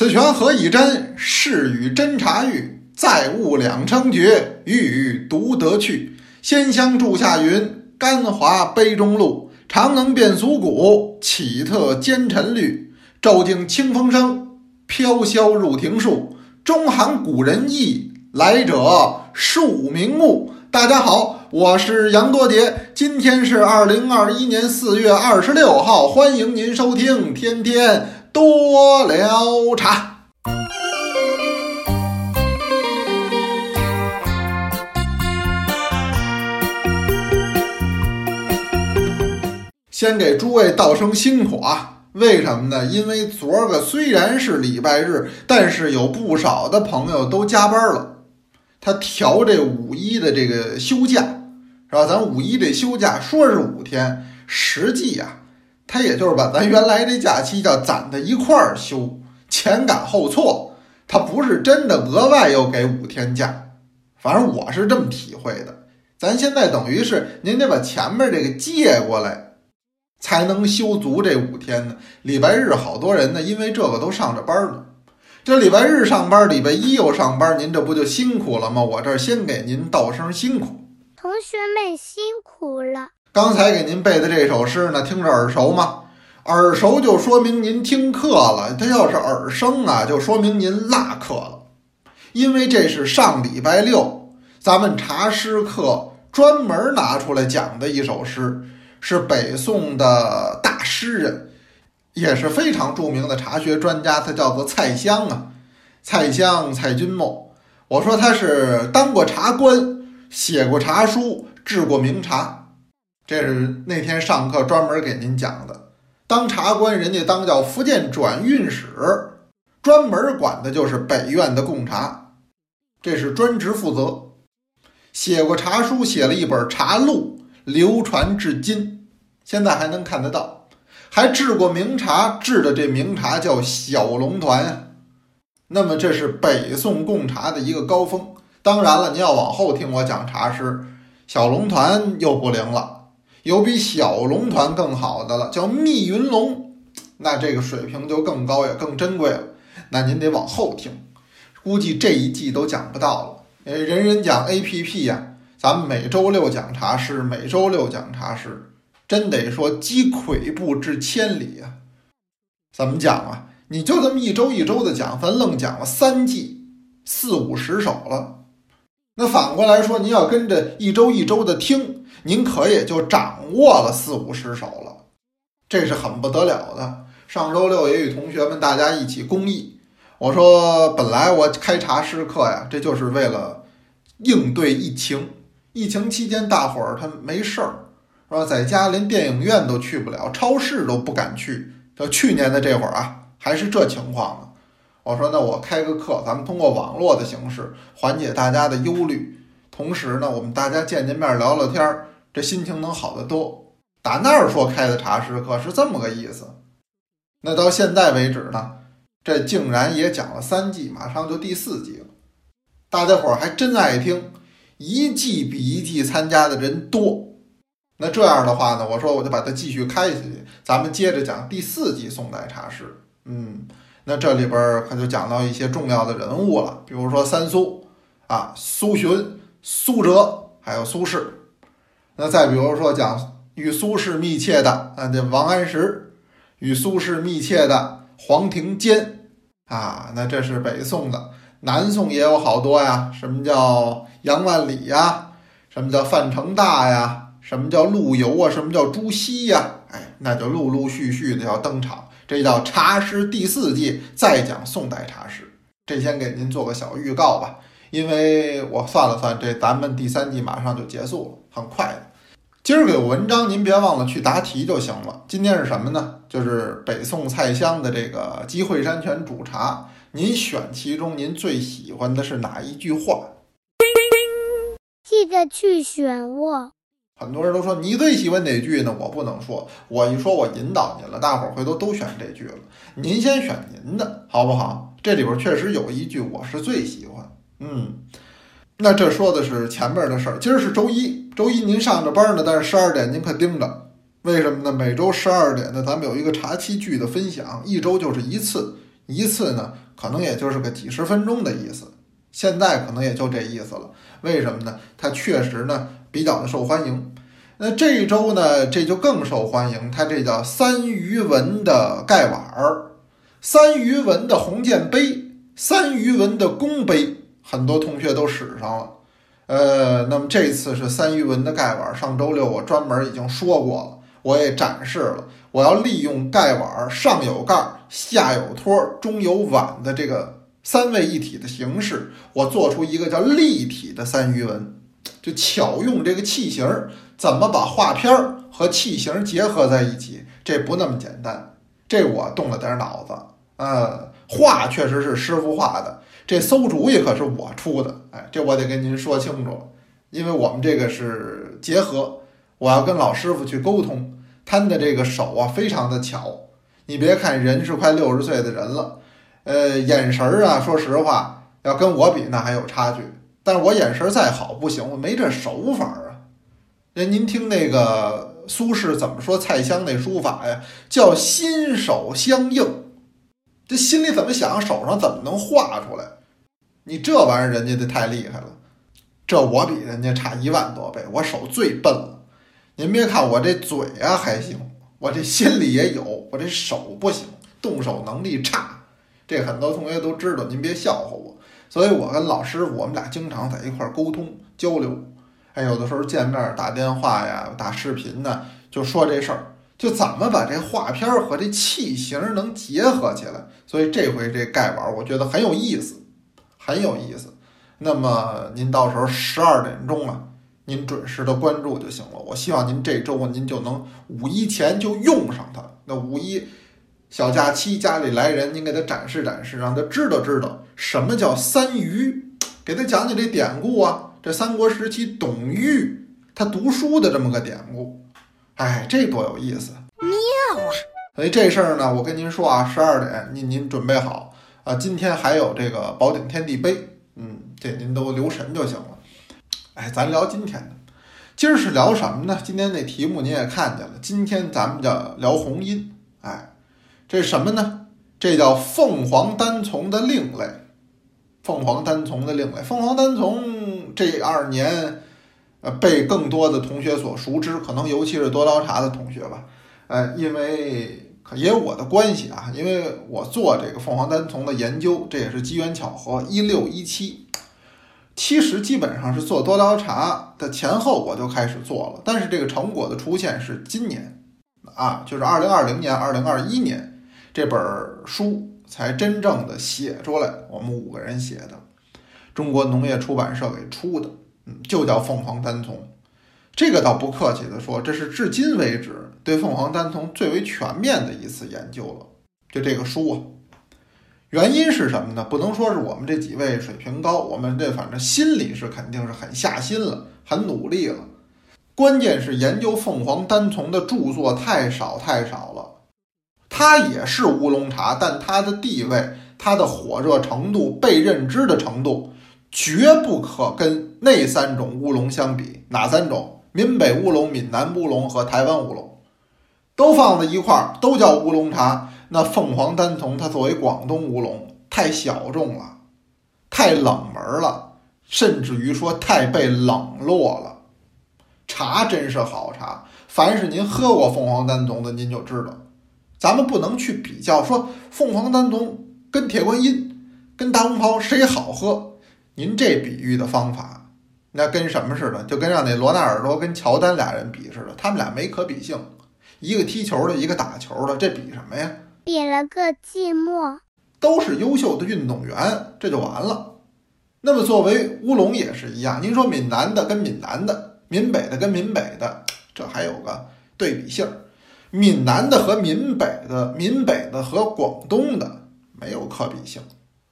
此泉何以真？是与真茶玉，再悟两称绝，欲与独得趣。仙香柱下云，甘华杯中露。常能辨俗骨，岂特奸臣虑？骤惊清风生，飘萧入庭树。中含古人意，来者庶民目。大家好，我是杨多杰，今天是二零二一年四月二十六号，欢迎您收听天天多聊茶。先给诸位道声辛苦啊！为什么呢？因为昨儿个虽然是礼拜日，但是有不少的朋友都加班了。他调这五一的这个休假，是吧？咱五一这休假说是五天，实际呀，他也就是把咱原来这假期叫攒在一块儿休，前赶后错，他不是真的额外又给五天假。反正我是这么体会的。咱现在等于是您得把前面这个借过来。才能休足这五天呢。礼拜日好多人呢，因为这个都上着班呢。这礼拜日上班，礼拜一又上班，您这不就辛苦了吗？我这儿先给您道声辛苦。同学们辛苦了。刚才给您背的这首诗呢，听着耳熟吗？耳熟就说明您听课了。它要是耳生啊，就说明您落课了。因为这是上礼拜六咱们茶诗课专门拿出来讲的一首诗。是北宋的大诗人，也是非常著名的茶学专家，他叫做蔡襄啊，蔡襄、蔡君谟。我说他是当过茶官，写过茶书，制过名茶。这是那天上课专门给您讲的。当茶官，人家当叫福建转运使，专门管的就是北院的贡茶，这是专职负责。写过茶书，写了一本《茶录》。流传至今，现在还能看得到，还制过名茶，制的这名茶叫小龙团。那么这是北宋贡茶的一个高峰。当然了，您要往后听我讲茶诗，小龙团又不灵了，有比小龙团更好的了，叫密云龙，那这个水平就更高也更珍贵了。那您得往后听，估计这一季都讲不到了。呃，人人讲 A P P 呀。咱们每周六讲茶诗，每周六讲茶诗，真得说积跬步至千里啊！怎么讲啊？你就这么一周一周的讲，咱愣讲了三季，四五十首了。那反过来说，您要跟着一周一周的听，您可也就掌握了四五十首了，这是很不得了的。上周六也与同学们大家一起公益，我说本来我开茶诗课呀，这就是为了应对疫情。疫情期间，大伙儿他没事儿，是吧？在家连电影院都去不了，超市都不敢去。到去年的这会儿啊，还是这情况呢。我说，那我开个课，咱们通过网络的形式缓解大家的忧虑，同时呢，我们大家见见面聊聊天儿，这心情能好得多。打那儿说开的茶室课是这么个意思。那到现在为止呢，这竟然也讲了三季，马上就第四季了，大家伙儿还真爱听。一季比一季参加的人多，那这样的话呢？我说我就把它继续开下去，咱们接着讲第四季宋代茶室。嗯，那这里边可就讲到一些重要的人物了，比如说三苏啊，苏洵、苏辙，还有苏轼。那再比如说讲与苏轼密切的啊，这王安石；与苏轼密切的黄庭坚啊，那这是北宋的。南宋也有好多呀，什么叫杨万里呀？什么叫范成大呀？什么叫陆游啊？什么叫朱熹呀？哎，那就陆陆续续的要登场。这叫茶诗第四季，再讲宋代茶诗。这先给您做个小预告吧，因为我算了算，这咱们第三季马上就结束了，很快的。今儿个有文章，您别忘了去答题就行了。今天是什么呢？就是北宋蔡襄的这个《集会山泉煮茶》。您选其中您最喜欢的是哪一句话？记得去选哦。很多人都说你最喜欢哪句呢？我不能说，我一说我引导您了，大伙儿回头都选这句了。您先选您的好不好？这里边确实有一句我是最喜欢。嗯，那这说的是前面的事儿。今儿是周一，周一您上着班呢，但是十二点您可盯着，为什么呢？每周十二点呢，咱们有一个茶七句的分享，一周就是一次。一次呢可能也就是个几十分钟的意思。现在可能也就这意思了。为什么呢？它确实呢比较的受欢迎。那这一周呢，这就更受欢迎。它这叫三鱼纹的盖碗儿，三鱼纹的红箭杯，三鱼纹的弓杯，很多同学都使上了。呃，那么这次是三鱼纹的盖碗。上周六我专门已经说过了，我也展示了。我要利用盖碗上有盖、下有托、中有碗的这个三位一体的形式，我做出一个叫立体的三鱼纹，就巧用这个器型儿。怎么把画片儿和器型结合在一起？这不那么简单，这我动了点脑子。呃，画确实是师傅画的，这馊主意可是我出的。哎，这我得跟您说清楚，因为我们这个是结合，我要跟老师傅去沟通。他的这个手啊，非常的巧。你别看人是快六十岁的人了，呃，眼神儿啊，说实话，要跟我比那还有差距。但是我眼神再好不行，我没这手法啊。那您听那个苏轼怎么说蔡襄那书法呀？叫心手相应，这心里怎么想，手上怎么能画出来？你这玩意儿人家就太厉害了，这我比人家差一万多倍，我手最笨了。您别看我这嘴啊还行，我这心里也有，我这手不行，动手能力差。这很多同学都知道，您别笑话我。所以我跟老师我们俩经常在一块儿沟通交流。哎，有的时候见面打电话呀、打视频呢，就说这事儿，就怎么把这画片儿和这器型能结合起来。所以这回这盖碗，我觉得很有意思，很有意思。那么您到时候十二点钟啊，您准时的关注就行了。我希望您这周您就能五一前就用上它。那五一小假期家里来人，您给他展示展示，让他知道知道什么叫三余，给他讲讲这典故啊。这三国时期，董玉他读书的这么个典故，哎，这多有意思，妙啊！所以这事儿呢，我跟您说啊，十二点您您准备好啊，今天还有这个宝鼎天地杯，嗯，这您都留神就行了。哎，咱聊今天的，今儿是聊什么呢？今天那题目您也看见了，今天咱们叫聊红音，哎，这什么呢？这叫凤凰单丛的另类。凤凰单丛的另类，凤凰单丛这二年，呃，被更多的同学所熟知，可能尤其是多刀茶的同学吧，呃，因为也有我的关系啊，因为我做这个凤凰单丛的研究，这也是机缘巧合，一六一七，其实基本上是做多刀茶的前后我就开始做了，但是这个成果的出现是今年，啊，就是二零二零年、二零二一年这本书。才真正的写出来，我们五个人写的，中国农业出版社给出的，嗯，就叫凤凰单丛。这个倒不客气的说，这是至今为止对凤凰单丛最为全面的一次研究了。就这个书啊，原因是什么呢？不能说是我们这几位水平高，我们这反正心里是肯定是很下心了，很努力了。关键是研究凤凰单丛的著作太少太少了。它也是乌龙茶，但它的地位、它的火热程度、被认知的程度，绝不可跟那三种乌龙相比。哪三种？闽北乌龙、闽南乌龙和台湾乌龙，都放在一块儿，都叫乌龙茶。那凤凰单丛，它作为广东乌龙，太小众了，太冷门了，甚至于说太被冷落了。茶真是好茶，凡是您喝过凤凰单丛的，您就知道。咱们不能去比较，说凤凰单丛跟铁观音、跟大红袍谁好喝？您这比喻的方法，那跟什么似的？就跟让那罗纳尔多跟乔丹俩人比似的，他们俩没可比性，一个踢球的，一个打球的，这比什么呀？比了个寂寞。都是优秀的运动员，这就完了。那么作为乌龙也是一样，您说闽南的跟闽南的，闽北的跟闽北的，这还有个对比性儿。闽南的和闽北的，闽北的和广东的没有可比性，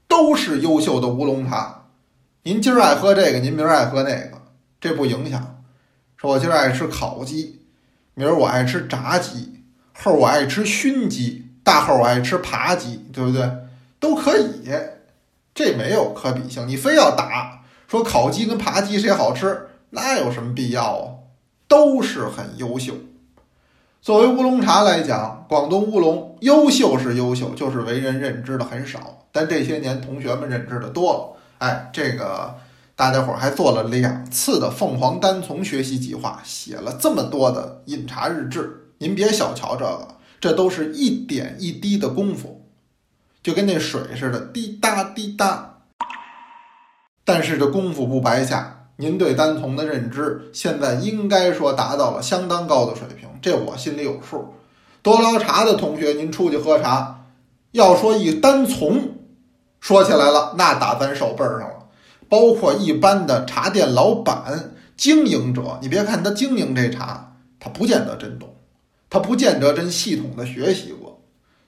都是优秀的乌龙茶。您今儿爱喝这个，您明儿爱喝那个，这不影响。说我今儿爱吃烤鸡，明儿我爱吃炸鸡，后儿我爱吃熏鸡，大后儿我爱吃扒鸡，对不对？都可以，这没有可比性。你非要打说烤鸡跟扒鸡谁好吃，那有什么必要啊？都是很优秀。作为乌龙茶来讲，广东乌龙优秀是优秀，就是为人认知的很少。但这些年同学们认知的多了，哎，这个大家伙还做了两次的凤凰单丛学习计划，写了这么多的饮茶日志。您别小瞧这个，这都是一点一滴的功夫，就跟那水似的，滴答滴答。但是这功夫不白下。您对单丛的认知，现在应该说达到了相当高的水平，这我心里有数。多捞茶的同学，您出去喝茶，要说一单从，说起来了，那打咱手背上了。包括一般的茶店老板、经营者，你别看他经营这茶，他不见得真懂，他不见得真系统的学习过。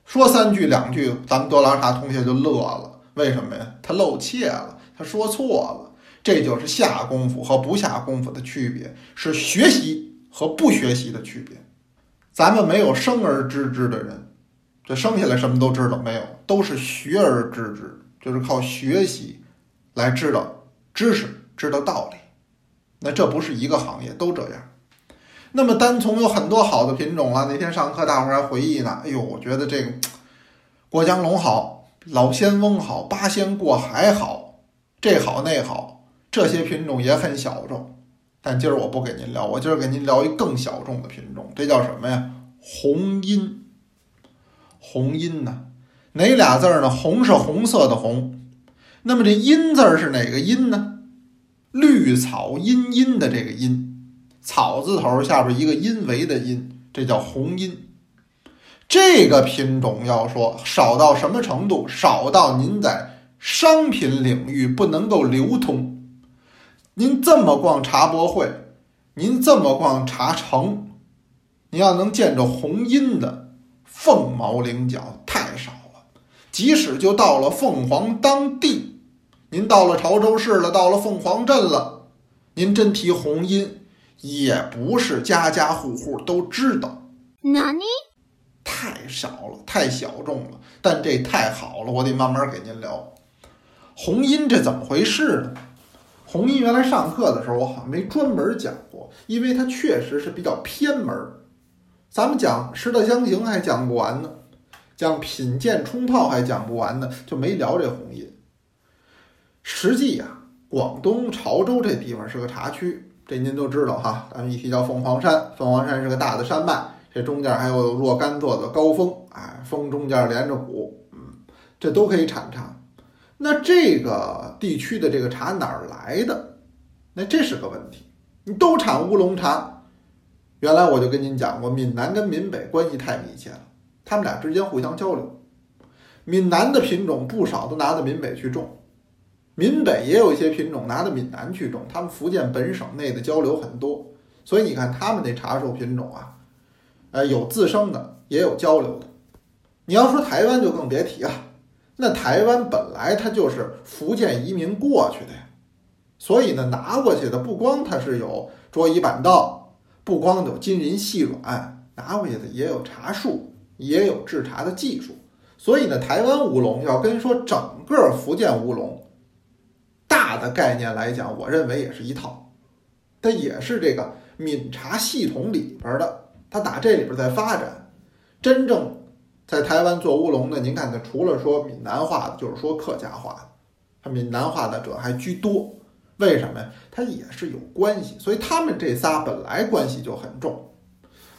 说三句两句，咱们多捞茶同学就乐了，为什么呀？他露怯了，他说错了。这就是下功夫和不下功夫的区别，是学习和不学习的区别。咱们没有生而知之的人，这生下来什么都知道没有？都是学而知之，就是靠学习来知道知识、知道道理。那这不是一个行业都这样。那么单丛有很多好的品种了。那天上课大伙儿还回忆呢，哎呦，我觉得这个过江龙好，老仙翁好，八仙过海好，这好那好。这些品种也很小众，但今儿我不给您聊，我今儿给您聊一更小众的品种，这叫什么呀？红阴。红阴呢？哪俩字儿呢？红是红色的红，那么这阴字儿是哪个阴呢？绿草茵茵的这个茵，草字头下边一个因为的因，这叫红阴。这个品种要说少到什么程度？少到您在商品领域不能够流通。您这么逛茶博会，您这么逛茶城，您要能见着红音的凤毛麟角，太少了。即使就到了凤凰当地，您到了潮州市了，到了凤凰镇了，您真提红音，也不是家家户户都知道。哪里？太少了，太小众了。但这太好了，我得慢慢给您聊。红音这怎么回事呢？红阴原来上课的时候，我好像没专门讲过，因为它确实是比较偏门儿。咱们讲师德相形还讲不完呢，讲品鉴冲泡还讲不完呢，就没聊这红印。实际呀，广东潮州这地方是个茶区，这您都知道哈。咱们一提叫凤凰山，凤凰山是个大的山脉，这中间还有若干座的高峰，哎，峰中间连着谷，嗯，这都可以产茶。那这个地区的这个茶哪儿来的？那这是个问题。你都产乌龙茶，原来我就跟您讲过，闽南跟闽北关系太密切了，他们俩之间互相交流。闽南的品种不少都拿到闽北去种，闽北也有一些品种拿到闽南去种。他们福建本省内的交流很多，所以你看他们那茶树品种啊，呃，有自生的，也有交流的。你要说台湾就更别提了。那台湾本来它就是福建移民过去的呀，所以呢，拿过去的不光它是有桌椅板凳，不光有金银细软，拿过去的也有茶树，也有制茶的技术。所以呢，台湾乌龙要跟说整个福建乌龙大的概念来讲，我认为也是一套，它也是这个闽茶系统里边的，它打这里边在发展，真正。在台湾做乌龙的，您看，他除了说闽南话的，就是说客家话的，他闽南话的者还居多。为什么呀？它也是有关系，所以他们这仨本来关系就很重。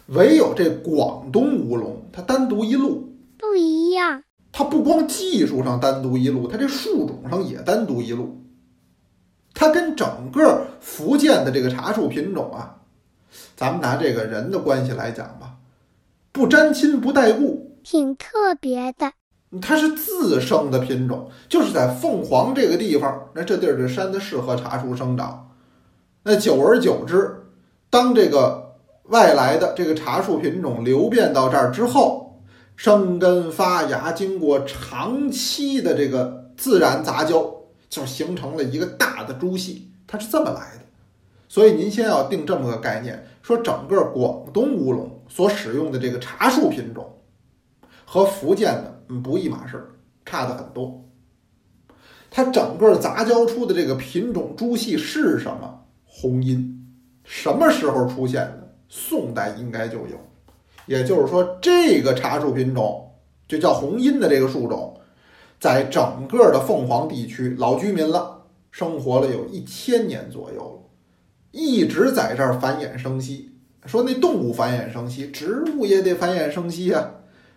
唯有这广东乌龙，它单独一路不一样。它不光技术上单独一路，它这树种上也单独一路。它跟整个福建的这个茶树品种啊，咱们拿这个人的关系来讲吧，不沾亲不带故。挺特别的，它是自生的品种，就是在凤凰这个地方，那这地儿这山它适合茶树生长。那久而久之，当这个外来的这个茶树品种流变到这儿之后，生根发芽，经过长期的这个自然杂交，就形成了一个大的株系，它是这么来的。所以您先要定这么个概念，说整个广东乌龙所使用的这个茶树品种。和福建的嗯不一码事儿，差的很多。它整个杂交出的这个品种株系是什么？红阴，什么时候出现的？宋代应该就有，也就是说，这个茶树品种就叫红荫的这个树种，在整个的凤凰地区老居民了，生活了有一千年左右了，一直在这儿繁衍生息。说那动物繁衍生息，植物也得繁衍生息呀、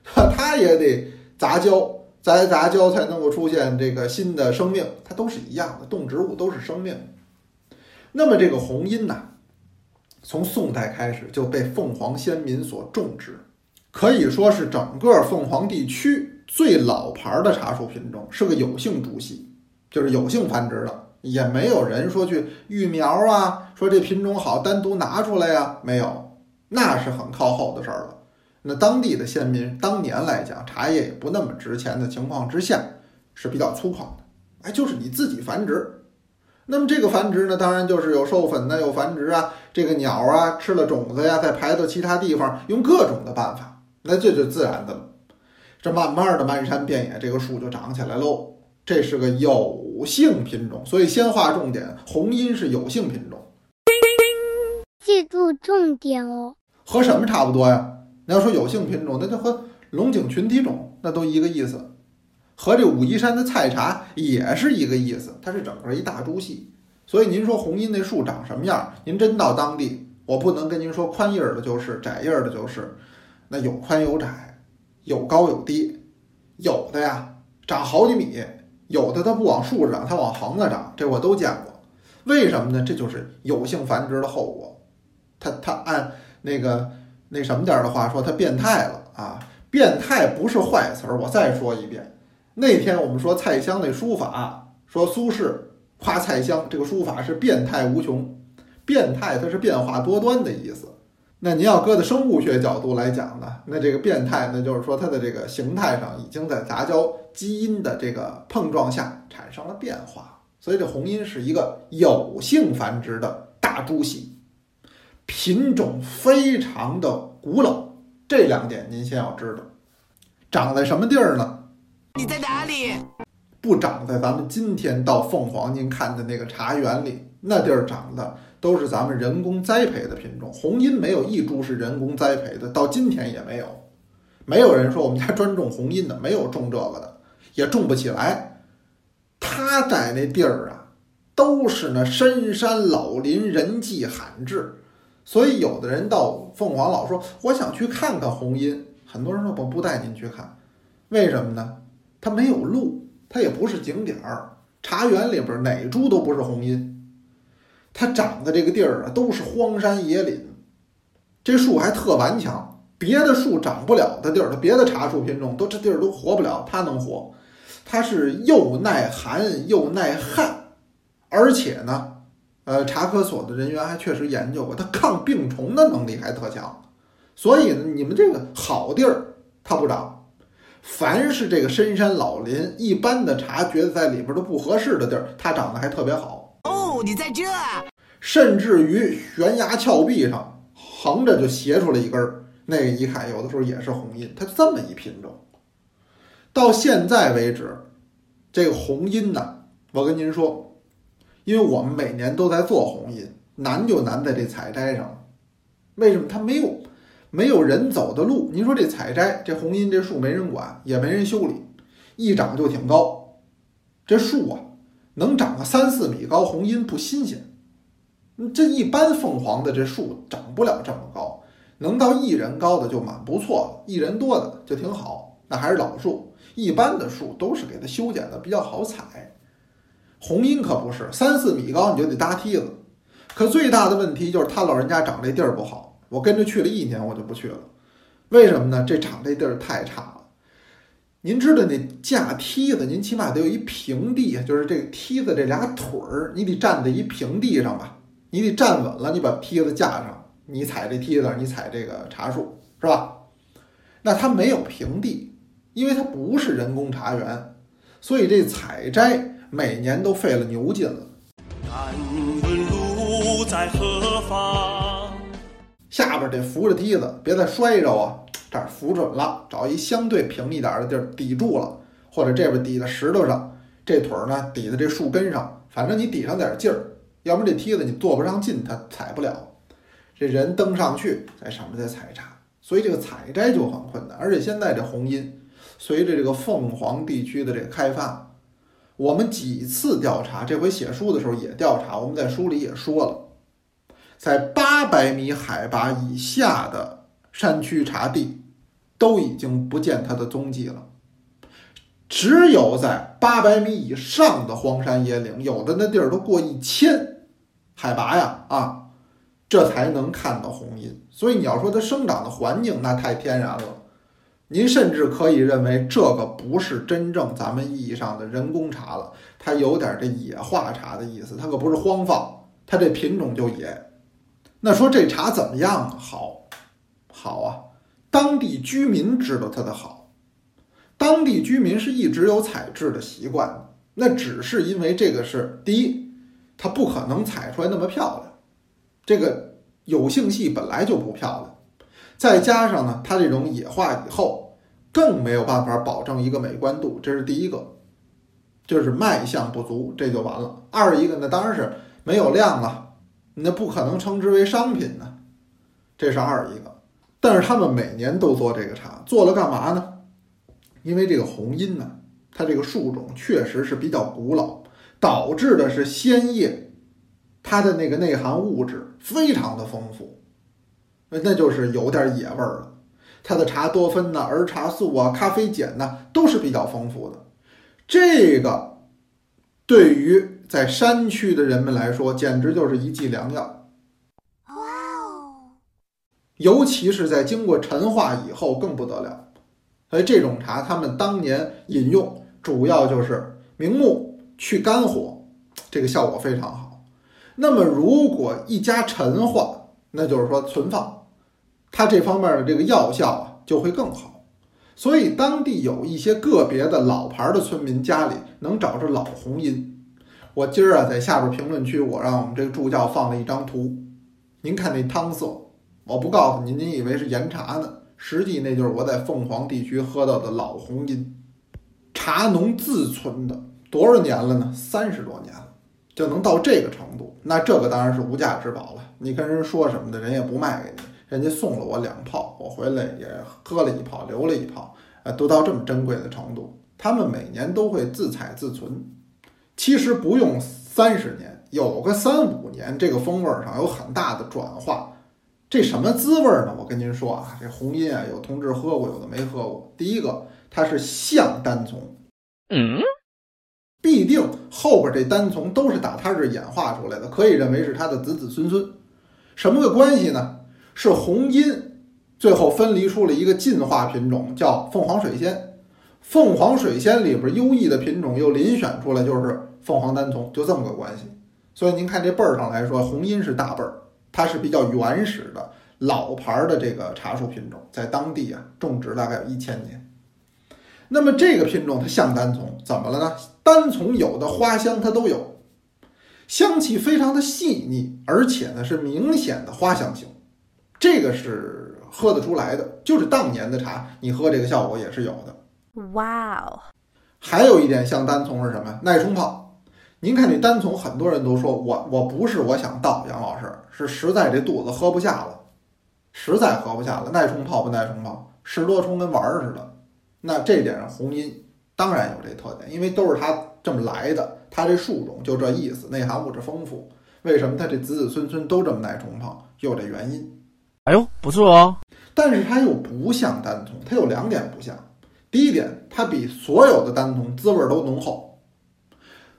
它也得杂交，再杂交才能够出现这个新的生命，它都是一样的，动植物都是生命。那么这个红荫呐，从宋代开始就被凤凰先民所种植，可以说是整个凤凰地区最老牌的茶树品种，是个有性株系，就是有性繁殖的，也没有人说去育苗啊，说这品种好单独拿出来呀，没有，那是很靠后的事儿了。那当地的先民当年来讲，茶叶也不那么值钱的情况之下，是比较粗犷的，哎，就是你自己繁殖。那么这个繁殖呢，当然就是有授粉呢，有繁殖啊，这个鸟啊吃了种子呀，再排到其他地方，用各种的办法，那这就自然的了。这慢慢的漫山遍野，这个树就长起来喽。这是个有性品种，所以先划重点，红荫是有性品种，记住重点哦。和什么差不多呀？你要说有性品种，那就和龙井群体种那都一个意思，和这武夷山的菜茶也是一个意思，它是整个一大株系。所以您说红荫那树长什么样？您真到当地，我不能跟您说宽叶儿的就是，窄叶儿的就是，那有宽有窄，有高有低，有的呀长好几米，有的它不往树上长，它往横了长，这我都见过。为什么呢？这就是有性繁殖的后果。它它按那个那什么点儿的话说，它变态了啊！变态不是坏词儿，我再说一遍。那天我们说蔡襄那书法，说苏轼夸蔡襄这个书法是变态无穷，变态它是变化多端的意思。那您要搁在生物学角度来讲呢，那这个变态呢，就是说它的这个形态上已经在杂交基因的这个碰撞下产生了变化，所以这红荫是一个有性繁殖的大株系，品种非常的古老。这两点您先要知道，长在什么地儿呢？你在哪里？不长在咱们今天到凤凰您看的那个茶园里，那地儿长的都是咱们人工栽培的品种。红荫没有一株是人工栽培的，到今天也没有。没有人说我们家专种红荫的，没有种这个的，也种不起来。他在那地儿啊，都是那深山老林，人迹罕至。所以有的人到凤凰老说我想去看看红荫，很多人说我不带您去看，为什么呢？它没有路，它也不是景点儿。茶园里边哪株都不是红荫，它长的这个地儿啊都是荒山野岭，这树还特顽强，别的树长不了的地儿，它别的茶树品种都这地儿都活不了，它能活。它是又耐寒又耐旱，而且呢，呃，茶科所的人员还确实研究过，它抗病虫的能力还特强。所以呢，你们这个好地儿它不长，凡是这个深山老林，一般的茶觉得在里边都不合适的地儿，它长得还特别好。哦，你在这啊！甚至于悬崖峭壁上横着就斜出来一根儿，那个一看有的时候也是红印，它这么一品种。到现在为止，这个红印呢，我跟您说，因为我们每年都在做红荫，难就难在这采摘上了。为什么？它没有没有人走的路。您说这采摘这红荫这树没人管，也没人修理，一长就挺高。这树啊，能长个三四米高，红荫不新鲜。这一般凤凰的这树长不了这么高，能到一人高的就蛮不错了，一人多的就挺好。那还是老树，一般的树都是给它修剪的比较好采。红荫可不是三四米高你就得搭梯子，可最大的问题就是他老人家长这地儿不好。我跟着去了一年，我就不去了。为什么呢？这长这地儿太差了。您知道那架梯子，您起码得有一平地，就是这梯子这俩腿儿，你得站在一平地上吧？你得站稳了，你把梯子架上，你踩这梯子，你踩这个茶树，是吧？那它没有平地，因为它不是人工茶园，所以这采摘每年都费了牛劲了。在何方？下边得扶着梯子，别再摔着啊！这儿扶准了，找一相对平一点的地儿抵住了，或者这边抵在石头上，这腿儿呢抵在这树根上，反正你抵上点劲儿，要不这梯子你坐不上劲，它踩不了。这人登上去，在上面再采茶，所以这个采摘就很困难。而且现在这红阴，随着这个凤凰地区的这个开发，我们几次调查，这回写书的时候也调查，我们在书里也说了，在八百米海拔以下的山区茶地，都已经不见它的踪迹了。只有在八百米以上的荒山野岭，有的那地儿都过一千海拔呀啊，这才能看到红阴。所以你要说它生长的环境，那太天然了。您甚至可以认为这个不是真正咱们意义上的人工茶了，它有点这野化茶的意思，它可不是荒放，它这品种就野。那说这茶怎么样？好，好啊，当地居民知道它的好。当地居民是一直有采制的习惯，那只是因为这个是第一，它不可能采出来那么漂亮，这个有性系本来就不漂亮，再加上呢，它这种野化以后更没有办法保证一个美观度，这是第一个，就是卖相不足，这就完了。二一个呢，当然是没有量了，那不可能称之为商品呢，这是二一个。但是他们每年都做这个茶，做了干嘛呢？因为这个红阴呢，它这个树种确实是比较古老，导致的是鲜叶，它的那个内含物质非常的丰富，那就是有点野味儿了。它的茶多酚呐、儿茶素啊、咖啡碱呐，都是比较丰富的。这个对于在山区的人们来说，简直就是一剂良药。哇哦！尤其是在经过陈化以后，更不得了。所以这种茶，他们当年饮用主要就是明目去肝火，这个效果非常好。那么如果一加陈化，那就是说存放，它这方面的这个药效啊就会更好。所以当地有一些个别的老牌的村民家里能找着老红阴。我今儿啊在下边评论区，我让我们这个助教放了一张图，您看那汤色，我不告诉您，您以为是岩茶呢。实际那就是我在凤凰地区喝到的老红阴，茶农自存的多少年了呢？三十多年了，就能到这个程度，那这个当然是无价之宝了。你跟人说什么的，人也不卖给你，人家送了我两泡，我回来也喝了一泡，留了一泡，啊，都到这么珍贵的程度。他们每年都会自采自存，其实不用三十年，有个三五年，这个风味上有很大的转化。这什么滋味呢？我跟您说啊，这红音啊，有同志喝过，有的没喝过。第一个，它是像单丛，嗯，必定后边这单丛都是打它这演化出来的，可以认为是它的子子孙孙。什么个关系呢？是红阴最后分离出了一个进化品种，叫凤凰水仙。凤凰水仙里边优异的品种又遴选出来，就是凤凰单丛，就这么个关系。所以您看这辈儿上来说，红阴是大辈儿。它是比较原始的老牌的这个茶树品种，在当地啊种植大概有一千年。那么这个品种它像单丛，怎么了呢？单丛有的花香它都有，香气非常的细腻，而且呢是明显的花香型，这个是喝得出来的。就是当年的茶，你喝这个效果也是有的。哇哦！还有一点像单丛是什么？耐冲泡。您看这单丛，很多人都说我我不是我想倒，杨老师是实在这肚子喝不下了，实在喝不下了，耐冲泡不耐冲泡，十多冲跟玩儿似的。那这点上红音当然有这特点，因为都是它这么来的，它这树种就这意思，内含物质丰富。为什么它这子子孙孙都这么耐冲泡？有这原因。不错哦。但是它又不像单丛，它有两点不像。第一点，它比所有的单丛滋味都浓厚。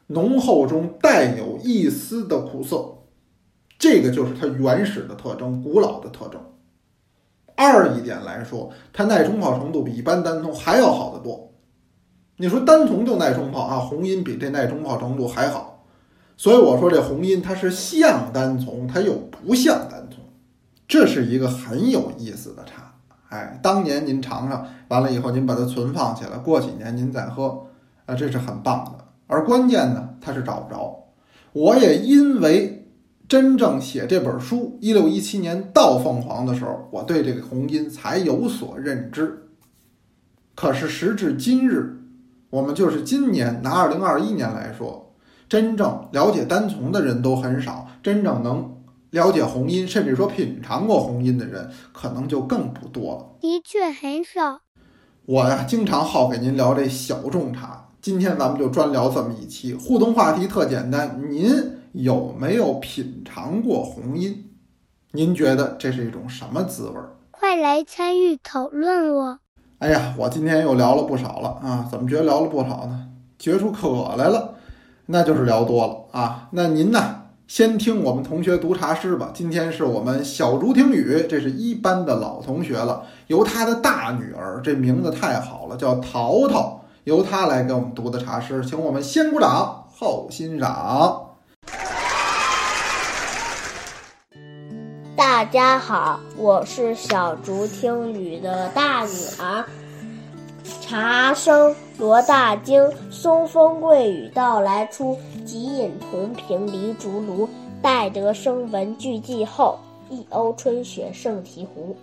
浓厚中带有一丝的苦涩，这个就是它原始的特征，古老的特征。二一点来说，它耐冲泡程度比一般单丛还要好得多。你说单丛就耐冲泡啊，红音比这耐冲泡程度还好，所以我说这红音它是像单丛，它又不像单，这是一个很有意思的茶。哎，当年您尝尝完了以后，您把它存放起来，过几年您再喝，啊，这是很棒的。而关键呢，它是找不着。我也因为真正写这本书，一六一七年到凤凰的时候，我对这个红音才有所认知。可是时至今日，我们就是今年拿二零二一年来说，真正了解单丛的人都很少，真正能了解红音，甚至说品尝过红音的人，可能就更不多了。的确很少。我呀，经常好给您聊这小众茶，今天咱们就专聊这么一期，互动话题特简单，您有没有品尝过红音？您觉得这是一种什么滋味儿？快来参与讨论哦！哎呀，我今天又聊了不少了啊！怎么觉得聊了不少呢？觉出渴来了，那就是聊多了啊。那您呢，先听我们同学读茶诗吧。今天是我们小竹听雨，这是一班的老同学了，由他的大女儿，这名字太好了，叫淘淘，由她来给我们读的茶诗，请我们先鼓掌后欣赏。大家好，我是小竹听雨的大女儿。茶声罗大经，松风桂雨到来初。即饮同瓶离竹炉，待得声闻俱寂后，一瓯春雪胜醍醐。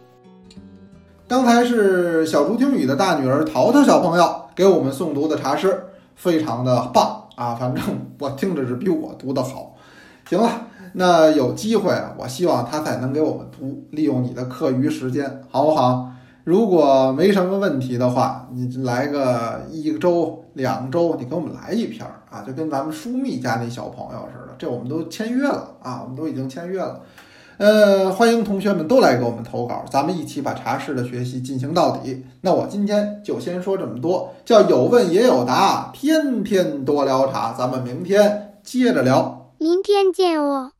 刚才是小竹听雨的大女儿淘淘小朋友给我们诵读的茶诗，非常的棒啊！反正我听着是比我读的好。行了。那有机会，我希望他再能给我们读，利用你的课余时间，好不好？如果没什么问题的话，你来个一周、两周，你给我们来一篇啊，就跟咱们舒密家那小朋友似的，这我们都签约了啊，我们都已经签约了。呃，欢迎同学们都来给我们投稿，咱们一起把茶室的学习进行到底。那我今天就先说这么多，叫有问也有答，天天多聊茶，咱们明天接着聊，明天见哦。